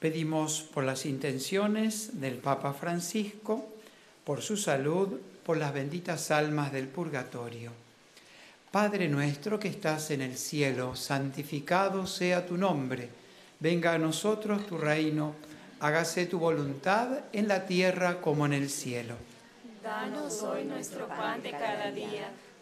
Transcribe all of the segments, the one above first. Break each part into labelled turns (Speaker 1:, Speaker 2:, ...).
Speaker 1: Pedimos por las intenciones del Papa Francisco, por su salud, por las benditas almas del purgatorio. Padre nuestro que estás en el cielo, santificado sea tu nombre, venga a nosotros tu reino, hágase tu voluntad en la tierra como en el cielo.
Speaker 2: Danos hoy nuestro pan de cada día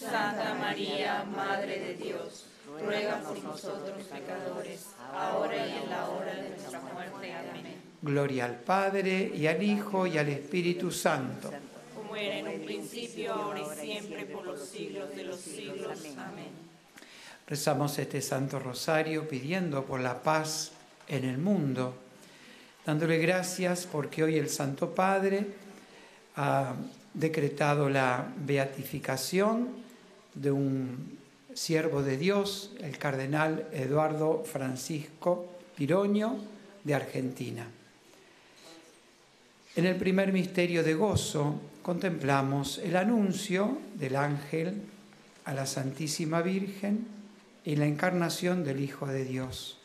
Speaker 2: Santa María, Madre de Dios, ruega por nosotros pecadores, ahora y en la hora de nuestra muerte. Amén.
Speaker 1: Gloria al Padre, y al Hijo, y al Espíritu Santo.
Speaker 2: Como era en un principio, ahora y siempre, por los siglos de los siglos. Amén.
Speaker 1: Rezamos este Santo Rosario pidiendo por la paz en el mundo, dándole gracias porque hoy el Santo Padre ha decretado la beatificación de un siervo de Dios, el cardenal Eduardo Francisco Piroño de Argentina. En el primer misterio de gozo contemplamos el anuncio del ángel a la Santísima Virgen y la encarnación del Hijo de Dios.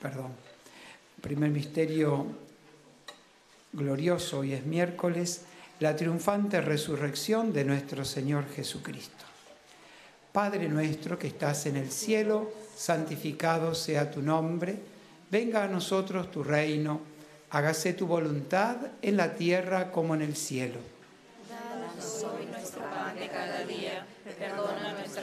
Speaker 1: Perdón. Primer misterio glorioso, hoy es miércoles, la triunfante resurrección de nuestro Señor Jesucristo. Padre nuestro que estás en el cielo, santificado sea tu nombre, venga a nosotros tu reino, hágase tu voluntad en la tierra como en el cielo.
Speaker 2: Danos hoy nuestro pan de cada día, perdona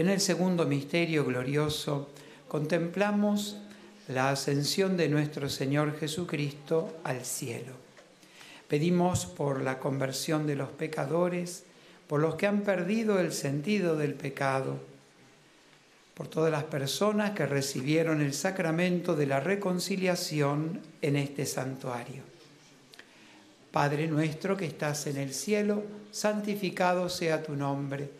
Speaker 1: En el segundo misterio glorioso contemplamos la ascensión de nuestro Señor Jesucristo al cielo. Pedimos por la conversión de los pecadores, por los que han perdido el sentido del pecado, por todas las personas que recibieron el sacramento de la reconciliación en este santuario. Padre nuestro que estás en el cielo, santificado sea tu nombre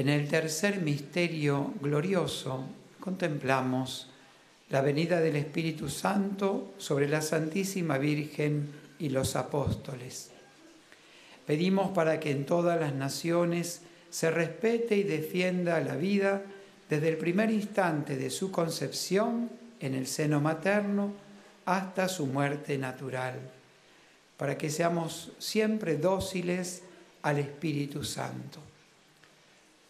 Speaker 1: En el tercer misterio glorioso contemplamos la venida del Espíritu Santo sobre la Santísima Virgen y los apóstoles. Pedimos para que en todas las naciones se respete y defienda la vida desde el primer instante de su concepción en el seno materno hasta su muerte natural, para que seamos siempre dóciles al Espíritu Santo.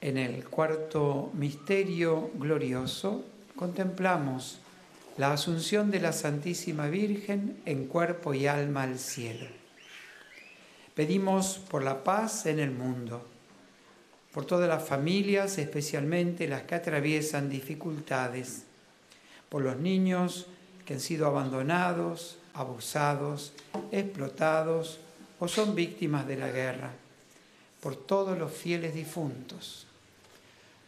Speaker 1: En el cuarto misterio glorioso contemplamos la asunción de la Santísima Virgen en cuerpo y alma al cielo. Pedimos por la paz en el mundo, por todas las familias, especialmente las que atraviesan dificultades, por los niños que han sido abandonados, abusados, explotados o son víctimas de la guerra, por todos los fieles difuntos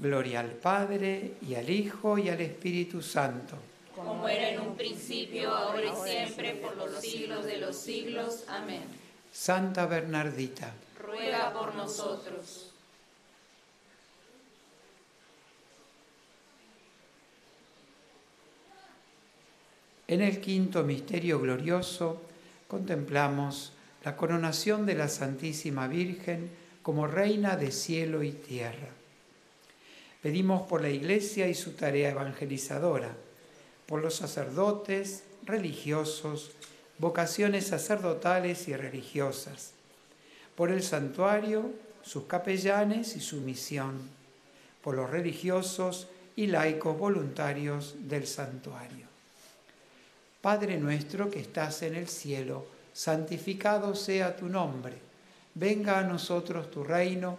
Speaker 1: Gloria al Padre, y al Hijo, y al Espíritu Santo.
Speaker 2: Como era en un principio, ahora y siempre, por los siglos de los siglos. Amén.
Speaker 1: Santa Bernardita,
Speaker 2: ruega por nosotros.
Speaker 1: En el quinto misterio glorioso contemplamos la coronación de la Santísima Virgen como Reina de cielo y tierra. Pedimos por la Iglesia y su tarea evangelizadora, por los sacerdotes, religiosos, vocaciones sacerdotales y religiosas, por el santuario, sus capellanes y su misión, por los religiosos y laicos voluntarios del santuario. Padre nuestro que estás en el cielo, santificado sea tu nombre, venga a nosotros tu reino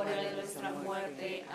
Speaker 2: de nuestra muerte.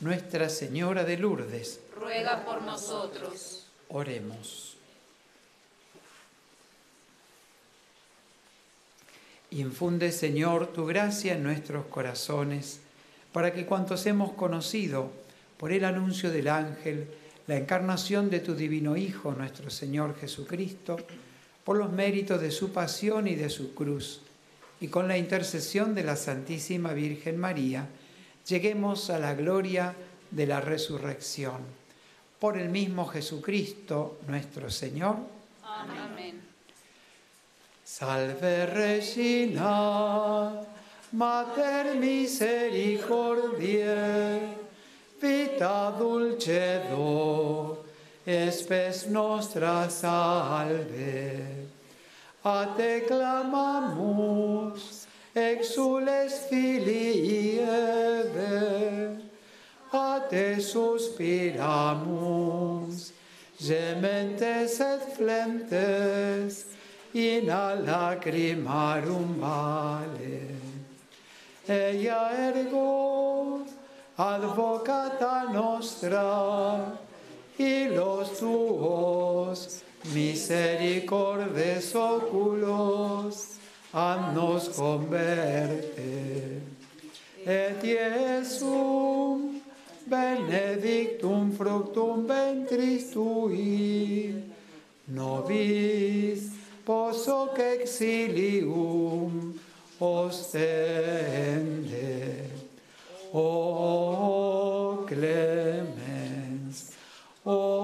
Speaker 1: Nuestra Señora de Lourdes,
Speaker 2: ruega por nosotros.
Speaker 1: Oremos. Infunde, Señor, tu gracia en nuestros corazones, para que cuantos hemos conocido por el anuncio del ángel, la encarnación de tu divino Hijo, nuestro Señor Jesucristo, por los méritos de su pasión y de su cruz, y con la intercesión de la Santísima Virgen María, lleguemos a la gloria de la resurrección. Por el mismo Jesucristo, nuestro Señor.
Speaker 2: Amén.
Speaker 1: Salve Regina, Mater Misericordiae, vita dulcedo, espes nostra salve. A te clamamus, exules suspiramus, gementes et flentes, in a lacrimarum vale. Ella ergo, advocata nostra, y los tuos misericordes oculos, nos converte. Et Iesum benedictum fructum ventris tui, nobis poso que exilium ostende. O clemens, o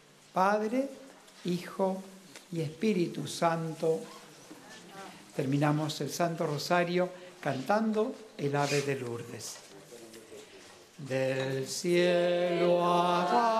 Speaker 1: Padre, Hijo y Espíritu Santo. Terminamos el Santo Rosario cantando el ave de Lourdes. Del cielo ha